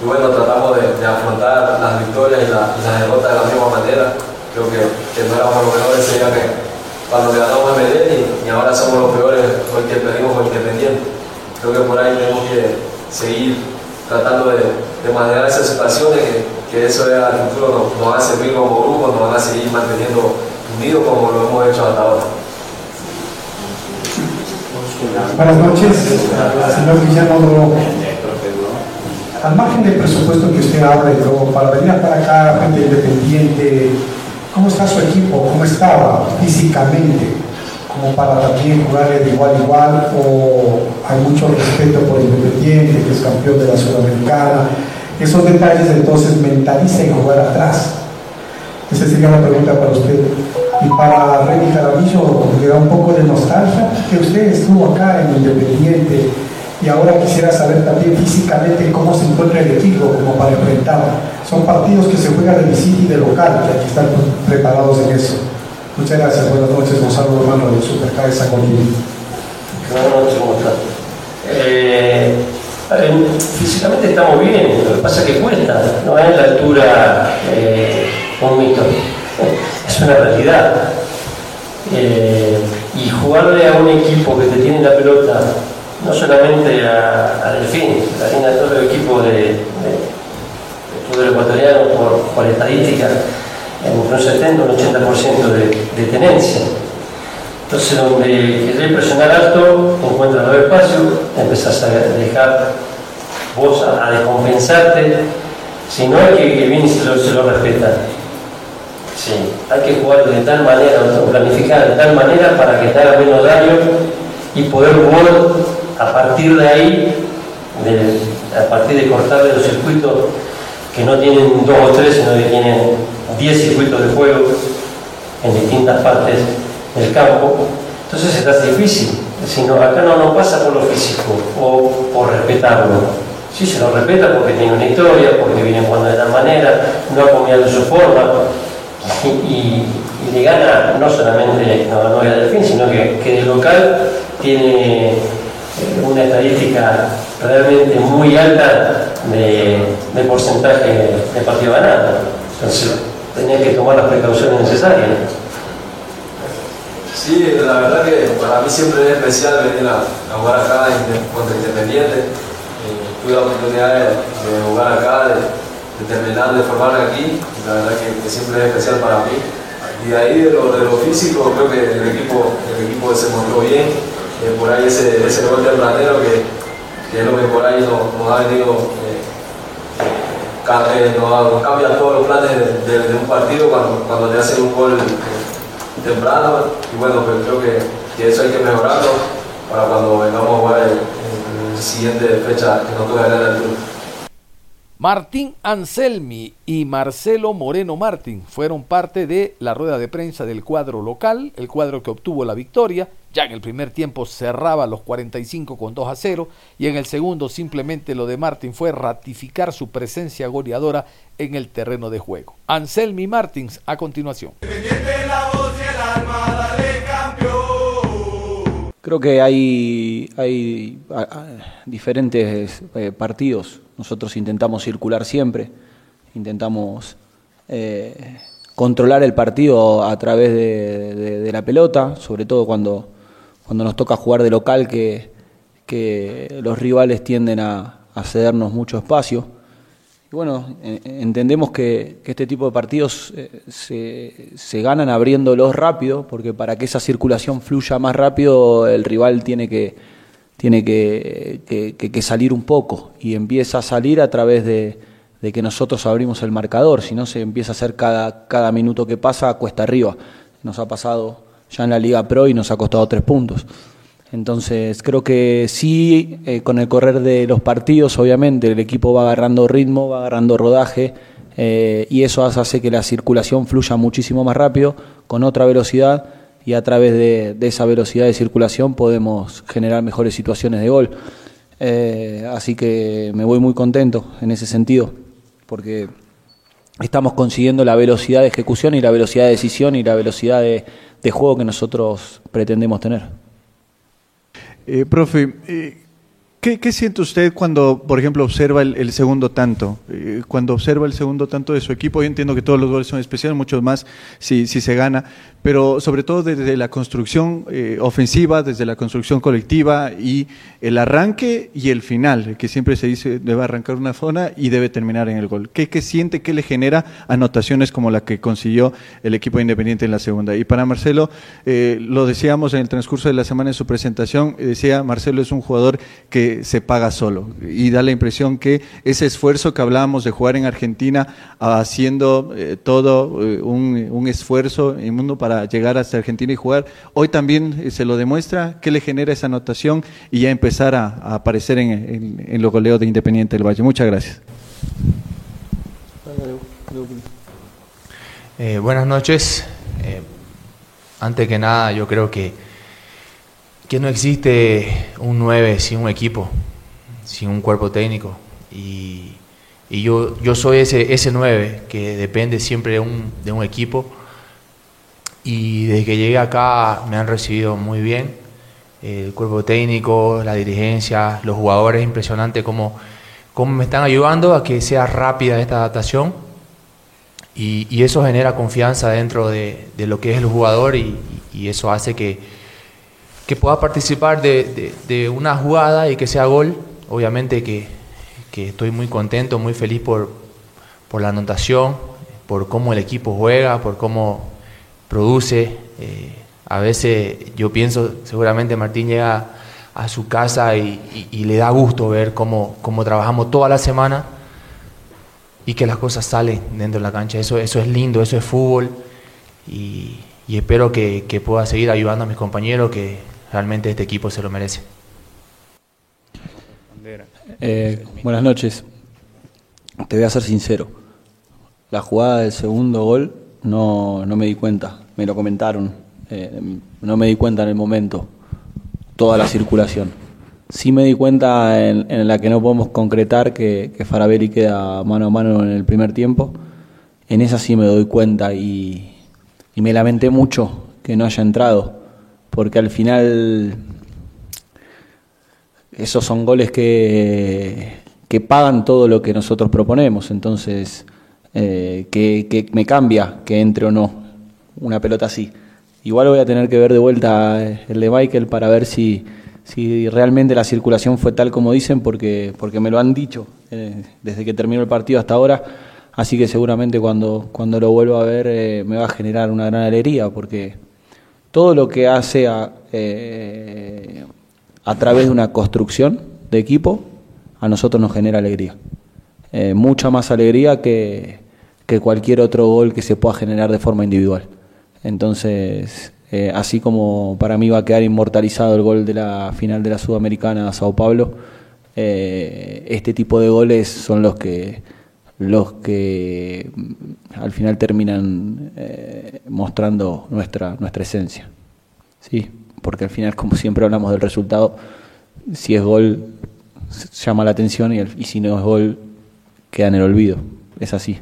Y bueno, tratamos de, afrontar las victorias y las derrotas de la misma manera. Creo que, que no éramos los mejores ese día que cuando le ganamos a Medellín y, ahora somos los peores hoy que perdimos con Independiente. Creo que por ahí tenemos que seguir tratando de, de manejar esas situaciones que, que eso al futuro nos, nos va a servir como grupo, nos van a seguir manteniendo unidos como lo hemos hecho hasta ahora. Buenas noches, señor Guillermo. Al margen del presupuesto que usted habla, para venir para acá, gente independiente, ¿cómo está su equipo? ¿Cómo estaba físicamente? Como para también jugarle de igual a igual, o hay mucho respeto por Independiente, que es campeón de la Sudamericana. Esos detalles entonces mentalicen jugar atrás. Esa sería la pregunta para usted. Y para Reni Jaramillo, le da un poco de nostalgia que usted estuvo acá en Independiente y ahora quisiera saber también físicamente cómo se encuentra el equipo como para enfrentar. Son partidos que se juegan de visita y de local, que hay que estar preparados en eso. Muchas gracias, buenas noches, Gonzalo Romano de San Joaquín. Buenas noches, ¿cómo están? Eh, ver, físicamente estamos bien, lo que pasa es que cuesta, no es la altura eh, un mito, es una realidad. Eh, y jugarle a un equipo que te tiene la pelota, no solamente a, a Delfín, tiene a todo el equipo de, de, de ecuatoriano por, por estadística, un 70 y un 80% de, de tenencia. Entonces, donde querés presionar alto, encuentras los espacios, empezás a dejar vos a, descompensarte, si no hay que, que viene se lo, respeta. Sí, hay que jugar de tal manera, o planificar de tal manera para que te haga menos daño y poder vos, a partir de ahí, a partir de cortarle los circuitos que no tienen dos o tres, sino que tienen diez circuitos de juego en distintas partes del campo, entonces te hace difícil. Si no, acá no, no pasa por lo físico o por respetarlo. Sí se lo respeta porque tiene una historia, porque viene jugando de tal manera, no ha cambiado su forma y, le gana no solamente no ganó a Delfín, sino que, que de local tiene una estadística realmente muy alta de, porcentaje de partido ganado. Entonces tenía que tomar las precauciones necesarias. Sí, la verdad que para mí siempre es especial venir a, jugar acá contra Independiente. Eh, tuve la oportunidad de, jugar acá, de, terminar, de formarme aquí. La verdad que, que siempre es especial para mí. Y de ahí, de lo, de lo físico, creo que el equipo, el equipo se mostró bien. Eh, por ahí ese, ese gol tempranero que, que es lo que por ahí nos, nos ha venido eh, ca- eh, nos, nos cambia todos los planes de, de- de un partido cuando, cuando te hacen un gol eh, temprano y bueno, pues creo que, que eso hay que mejorarlo para cuando vengamos a jugar en, la siguiente fecha que nos toca ganar el altura. Martín Anselmi y Marcelo Moreno Martín fueron parte de la rueda de prensa del cuadro local, el cuadro que obtuvo la victoria. Ya en el primer tiempo cerraba los 45 con 2 a 0 y en el segundo simplemente lo de Martin fue ratificar su presencia goleadora en el terreno de juego. Anselmi Martins a continuación. Creo que hay, hay diferentes eh, partidos. Nosotros intentamos circular siempre, intentamos eh, controlar el partido a través de, la pelota, sobre todo cuando, cuando nos toca jugar de local, que, que los rivales tienden a, a cedernos mucho espacio. Y bueno, entendemos que, este tipo de partidos eh, se, se, ganan abriéndolos rápido, porque para que esa circulación fluya más rápido, el rival tiene que, tiene que, que salir un poco y empieza a salir a través de, de, que nosotros abrimos el marcador, si no se empieza a hacer cada, cada minuto que pasa cuesta arriba. Nos ha pasado ya en la Liga Pro y nos ha costado tres puntos. Entonces creo que sí, eh, con el correr de los partidos, obviamente el equipo va agarrando ritmo, va agarrando rodaje eh, y eso hace que la circulación fluya muchísimo más rápido, con otra velocidad y a través de, esa velocidad de circulación podemos generar mejores situaciones de gol. Eh, así que me voy muy contento en ese sentido, porque estamos consiguiendo la velocidad de ejecución y la velocidad de decisión y la velocidad de juego que nosotros pretendemos tener. Eh, profe, eh, ¿Qué, siente usted cuando, por ejemplo, observa el, segundo tanto? Eh, cuando observa el segundo tanto de su equipo, yo entiendo que todos los goles son especiales, muchos más si, si se gana, pero sobre todo desde la construcción eh, ofensiva, desde la construcción colectiva y el arranque y el final, que siempre se dice debe arrancar una zona y debe terminar en el gol. ¿Qué, siente, qué le genera anotaciones como la que consiguió el equipo independiente en la segunda? Y para Marcelo, eh, lo decíamos en el transcurso de la semana en su presentación, decía Marcelo es un jugador que se paga solo. Y da la impresión que ese esfuerzo que hablábamos de jugar en Argentina, haciendo eh, todo eh, un, esfuerzo en mundo llegar hasta Argentina y jugar, hoy también eh, se lo demuestra. ¿Qué le genera esa anotación y ya empezar a, aparecer en, los goleos de Independiente del Valle? Muchas gracias. buenas noches. antes que nada, yo creo que que no existe un 9 sin un equipo, sin un cuerpo técnico. Y, yo, yo soy ese, ese 9 que depende siempre de un, de un equipo. Y desde que llegué acá me han recibido muy bien. El cuerpo técnico, la dirigencia, los jugadores, impresionante cómo, cómo me están ayudando a que sea rápida esta adaptación. Y, y eso genera confianza dentro de, de, lo que es el jugador y, y eso hace que, que pueda participar de, una jugada y que sea gol. Obviamente que, estoy muy contento, muy feliz por, la anotación, por cómo el equipo juega, por cómo produce. Eh, a veces yo pienso, seguramente Martín llega a su casa y, le da gusto ver cómo, cómo, trabajamos toda la semana y que las cosas salen dentro de la cancha. Eso, eso es lindo, eso es fútbol y, espero que, que pueda seguir ayudando a mis compañeros que realmente este equipo se lo merece. Eh, buenas noches. Te voy a ser sincero. La jugada del segundo gol no, no me di cuenta. Me lo comentaron. Eh, no me di cuenta en el momento. Toda la circulación. Sí me di cuenta en, la que no podemos concretar que, que Farabelli queda mano a mano en el primer tiempo. En esa sí me doy cuenta y, y me lamenté mucho que no haya entrado porque al final esos son goles que, que pagan todo lo que nosotros proponemos, entonces eh, que, me cambia que entre o no una pelota así. Igual voy a tener que ver de vuelta el de Michael para ver si, si realmente la circulación fue tal como dicen, porque, porque me lo han dicho eh, desde que terminó el partido hasta ahora. Así que seguramente cuando, cuando lo vuelva a ver eh, me va a generar una gran alegría, porque todo lo que hace eh, a través de una construcción de equipo, a nosotros nos genera alegría. Eh, mucha más alegría que, que, cualquier otro gol que se pueda generar de forma individual. Entonces, eh, así como para mí va a quedar inmortalizado el gol de la final de la Sudamericana a Sao Paulo, este tipo de goles son los que los que al final terminan eh, mostrando nuestra, nuestra esencia. Sí, porque al final, como siempre hablamos del resultado, si es gol, llama la atención y, y si no es gol, queda en el olvido. Es así.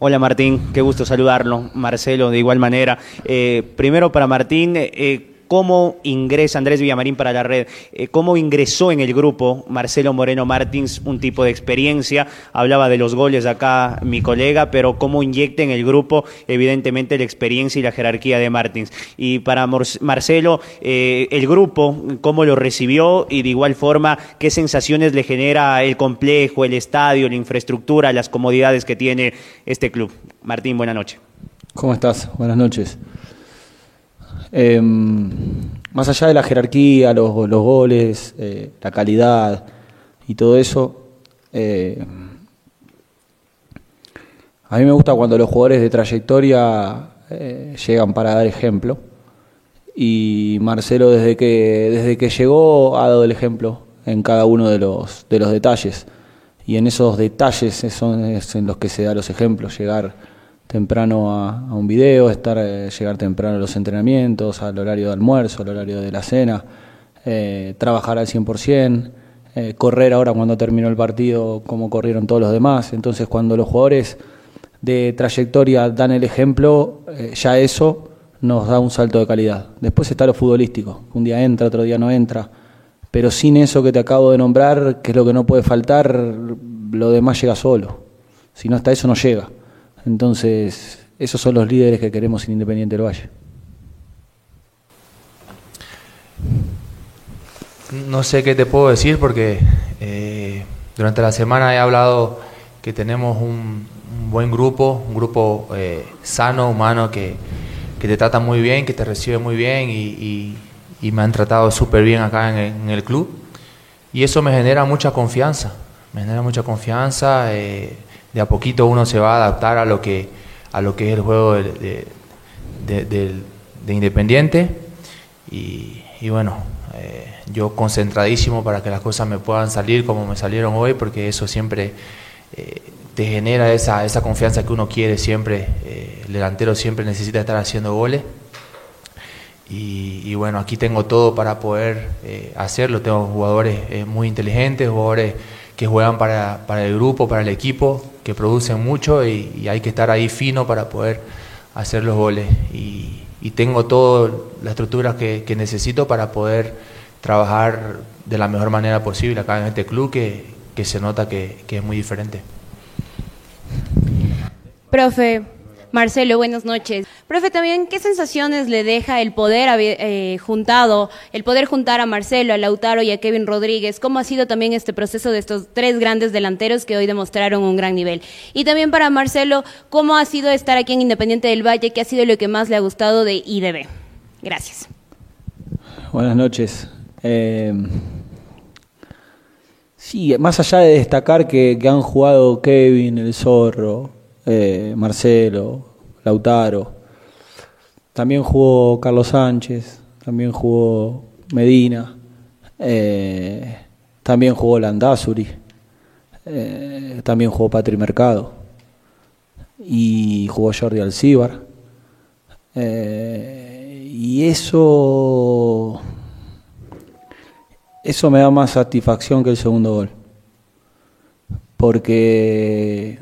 Hola Martín, qué gusto saludarlo. Marcelo, de igual manera. Eh, primero para Martín, eh, ¿cómo ingresa Andrés Villamarín para la red? Eh, ¿Cómo ingresó en el grupo Marcelo Moreno Martins, un tipo de experiencia? Hablaba de los goles acá mi colega, pero ¿cómo inyecta en el grupo, evidentemente, la experiencia y la jerarquía de Martins? Y para Marcelo, el grupo, ¿cómo lo recibió? Y de igual forma, ¿qué sensaciones le genera el complejo, el estadio, la infraestructura, las comodidades que tiene este club? Martín, buenas noches. ¿Cómo estás? Buenas noches. Eh, más allá de la jerarquía, los, los goles, eh, la calidad y todo eso, eh, a mí me gusta cuando los jugadores de trayectoria eh, llegan para dar ejemplo. Y Marcelo desde que, desde que llegó ha dado el ejemplo en cada uno de los, de los detalles. Y en esos detalles son en los que se da los ejemplos, llegar temprano a, un video, estar, eh, llegar temprano a los entrenamientos, al horario de almuerzo, al horario de la cena, eh, trabajar al 100%, eh, correr ahora cuando terminó el partido como corrieron todos los demás. Entonces cuando los jugadores de trayectoria dan el ejemplo, eh, ya eso nos da un salto de calidad. Después está lo futbolístico, un día entra, otro día no entra, pero sin eso que te acabo de nombrar, que es lo que no puede faltar, lo demás llega solo. Si no está eso, no llega. Entonces, esos son los líderes que queremos en Independiente del Valle. No sé qué te puedo decir porque eh, durante la semana he hablado que tenemos un, buen grupo, un grupo eh, sano, humano, que, te trata muy bien, que te recibe muy bien y me han tratado súper bien acá en el, en el, club. Y eso me genera mucha confianza, me genera mucha confianza. Eh, de a poquito uno se va a adaptar a lo que, a lo que es el juego de, de, de, de Independiente. Y, bueno, eh, yo concentradísimo para que las cosas me puedan salir como me salieron hoy, porque eso siempre eh, te genera esa, esa confianza que uno quiere siempre. Eh, el delantero siempre necesita estar haciendo goles. Y, bueno, aquí tengo todo para poder hacerlo. Tengo jugadores muy inteligentes, jugadores que juegan para, para, el grupo, para el equipo, que producen mucho y, hay que estar ahí fino para poder hacer los goles. Y, y tengo toda la estructura que, que, necesito para poder trabajar de la mejor manera posible acá en este club que, que se nota que, que es muy diferente. Profe, Marcelo, buenas noches. Profe, también, ¿qué sensaciones le deja el poder eh, juntado, el poder juntar a Marcelo, a Lautaro y a Kevin Rodríguez? ¿Cómo ha sido también este proceso de estos tres grandes delanteros que hoy demostraron un gran nivel? Y también para Marcelo, ¿cómo ha sido estar aquí en Independiente del Valle? ¿Qué ha sido lo que más le ha gustado de IDB? Gracias. Buenas noches. Eh, sí, más allá de destacar que, que han jugado Kevin, el Zorro, eh, Marcelo, Lautaro. También jugó Carlos Sánchez, también jugó Medina, eh, también jugó Landazuri, eh, también jugó Patri Mercado y jugó Jordi Alcíbar. Y eso, eso me da más satisfacción que el segundo gol. Porque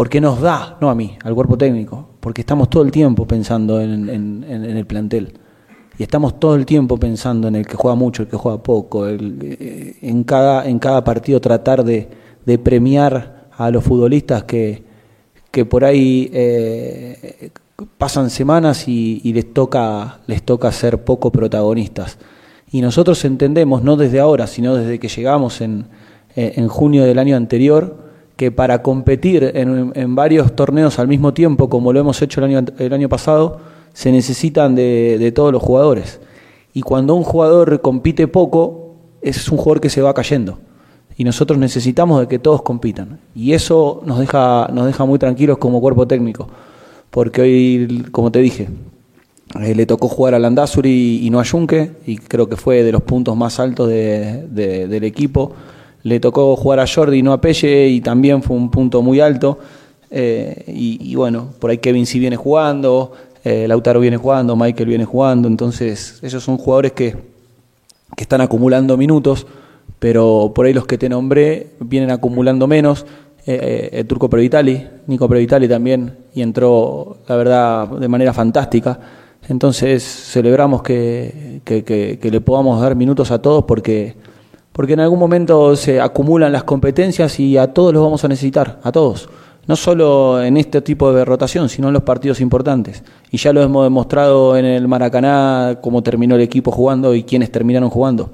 porque nos da, no a mí, al cuerpo técnico, porque estamos todo el tiempo pensando en, en, el plantel. Y estamos todo el tiempo pensando en el que juega mucho, el que juega poco, el, en, cada, en cada partido tratar de, de premiar a los futbolistas que, que por ahí eh, pasan semanas y, y, les, toca, les toca ser poco protagonistas. Y nosotros entendemos, no desde ahora, sino desde que llegamos en, en junio del año anterior, que para competir en, en, varios torneos al mismo tiempo, como lo hemos hecho el año, el año pasado, se necesitan de, de, todos los jugadores. Y cuando un jugador compite poco, es un jugador que se va cayendo. Y nosotros necesitamos de que todos compitan. Y eso nos deja, nos deja muy tranquilos como cuerpo técnico. Porque hoy, como te dije, eh, le tocó jugar a Landazuri y, y no a Junque, y creo que fue de los puntos más altos de, de, del equipo le tocó jugar a Jordi, no a Pelle, y también fue un punto muy alto. Eh, y, bueno, por ahí Kevin sí viene jugando, eh, Lautaro viene jugando, Michael viene jugando, entonces esos son jugadores que, que están acumulando minutos, pero por ahí los que te nombré vienen acumulando menos. Eh, eh, el turco Previtali, Nico Previtali también, y entró, la verdad, de manera fantástica. Entonces celebramos que, que, que le podamos dar minutos a todos porque, porque en algún momento se acumulan las competencias y a todos los vamos a necesitar, a todos. No solo en este tipo de rotación, sino en los partidos importantes. Y ya lo hemos demostrado en el Maracaná, cómo terminó el equipo jugando y quiénes terminaron jugando.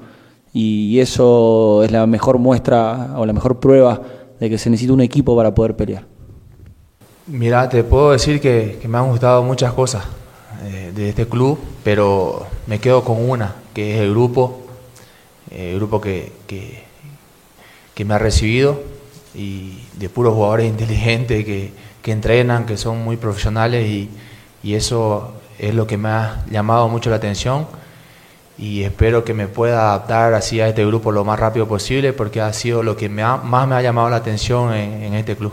Y eso es la mejor muestra o la mejor prueba de que se necesita un equipo para poder pelear. Mira, te puedo decir que, me han gustado muchas cosas eh, de este club, pero me quedo con una, que es el grupo, eh, grupo que, que, que me ha recibido y de puros jugadores inteligentes que, que entrenan, que son muy profesionales y, y eso es lo que me ha llamado mucho la atención y espero que me pueda adaptar así a este grupo lo más rápido posible porque ha sido lo que me ha- más me ha llamado la atención en, en este club.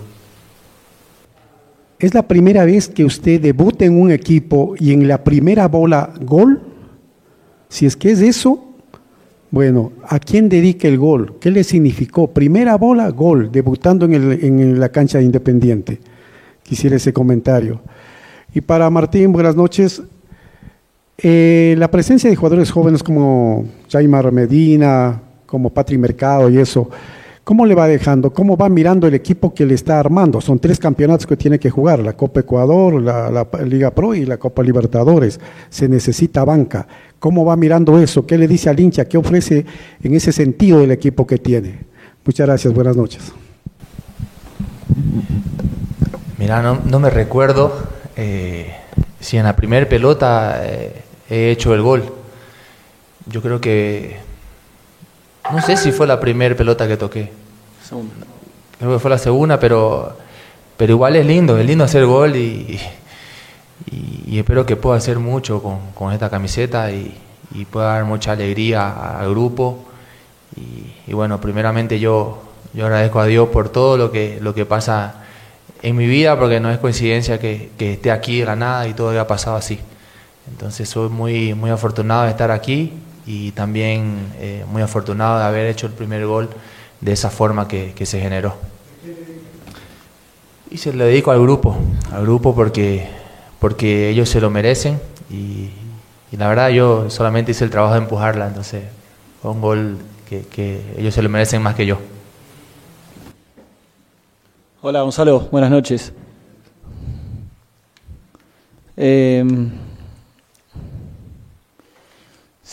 ¿Es la primera vez que usted debuta en un equipo y en la primera bola gol? Si es que es eso, bueno, ¿a quién dedica el gol? ¿Qué le significó? Primera bola, gol, debutando en, el- en la cancha de Independiente. Quisiera ese comentario. Y para Martín, buenas noches. Eh, la presencia de jugadores jóvenes como Jaimar Medina, como Patri Mercado y eso, ¿cómo le va dejando? ¿Cómo va mirando el equipo que le está armando? Son tres campeonatos que tiene que jugar, la Copa Ecuador, la, Liga Pro y la Copa Libertadores. Se necesita banca. ¿Cómo va mirando eso? ¿Qué le dice al hincha? ¿Qué ofrece en ese sentido el equipo que tiene? Muchas gracias, buenas noches. Mira, no, no me recuerdo eh, si en la primera pelota eh, he hecho el gol. Yo creo que... No sé si fue la primera pelota que toqué. Creo que fue la segunda, pero, pero igual es lindo, es lindo hacer gol y, y, y espero que pueda hacer mucho con, con esta camiseta y, y pueda dar mucha alegría al grupo. Y, y bueno, primeramente yo, yo agradezco a Dios por todo lo que, lo que pasa en mi vida, porque no es coincidencia que, que esté aquí de la nada y todo haya pasado así. Entonces soy muy, muy afortunado de estar aquí y también eh, muy afortunado de haber hecho el primer gol de esa forma que, que se generó. Y se lo dedico al grupo, al grupo porque, porque ellos se lo merecen y, la verdad yo solamente hice el trabajo de empujarla, entonces fue un gol que, que ellos se lo merecen más que yo. Hola Gonzalo, buenas noches. Eh,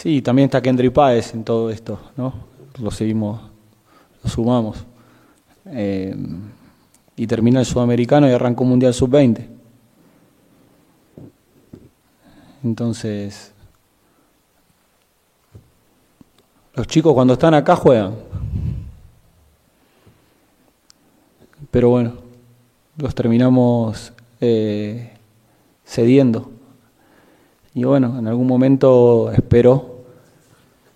sí, también está Kendry Páez en todo esto, ¿no? Lo seguimos, lo sumamos. Eh, y terminó el sudamericano y arrancó Mundial Sub-20. Entonces, los chicos cuando están acá juegan. Pero bueno, los terminamos eh, cediendo. Y bueno, en algún momento espero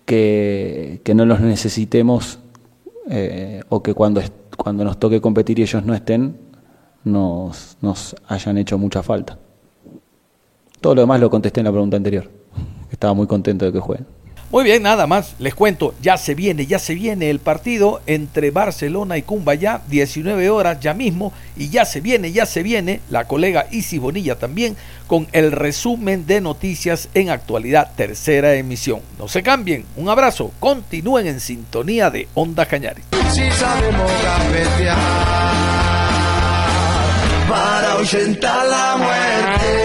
que, que no los necesitemos eh, o que cuando, cuando nos toque competir y ellos no estén, nos, nos hayan hecho mucha falta. Todo lo demás lo contesté en la pregunta anterior. Estaba muy contento de que jueguen. Muy bien, nada más. Les cuento, ya se viene, ya se viene el partido entre Barcelona y Cumbayá, 19 horas ya mismo, y ya se viene, ya se viene la colega Isis Bonilla también con el resumen de noticias en actualidad, tercera emisión. No se cambien, un abrazo, continúen en sintonía de Onda Cañares. Si sabemos para la muerte.